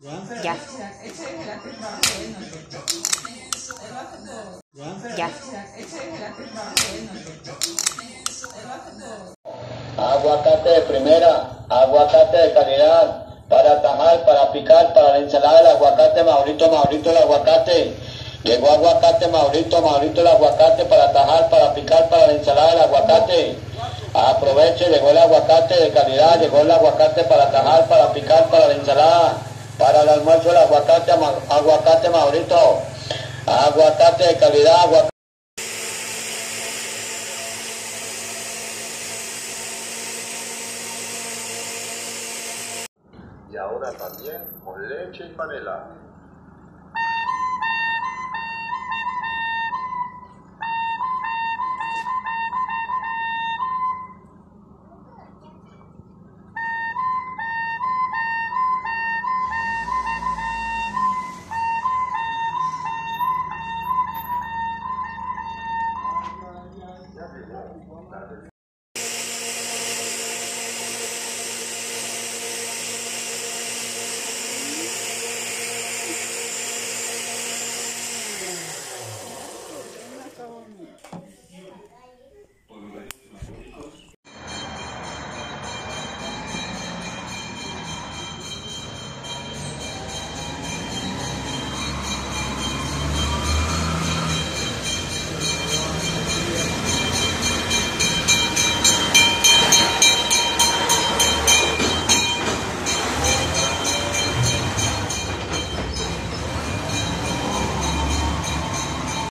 ¿Ya? Ya. Aguacate de primera, aguacate de calidad, para tajar, para picar, para la ensalada, el aguacate, Maurito, Maurito, el aguacate. Llegó aguacate, Maurito, Maurito, el aguacate, para tajar, para picar, para la ensalada, el aguacate. Aproveche, llegó el aguacate de calidad, llegó el aguacate para tajar, para picar, para la ensalada. Para el almuerzo, el aguacate, aguacate, Maurito. Aguacate de calidad, aguacate. y ahora también con leche y panela.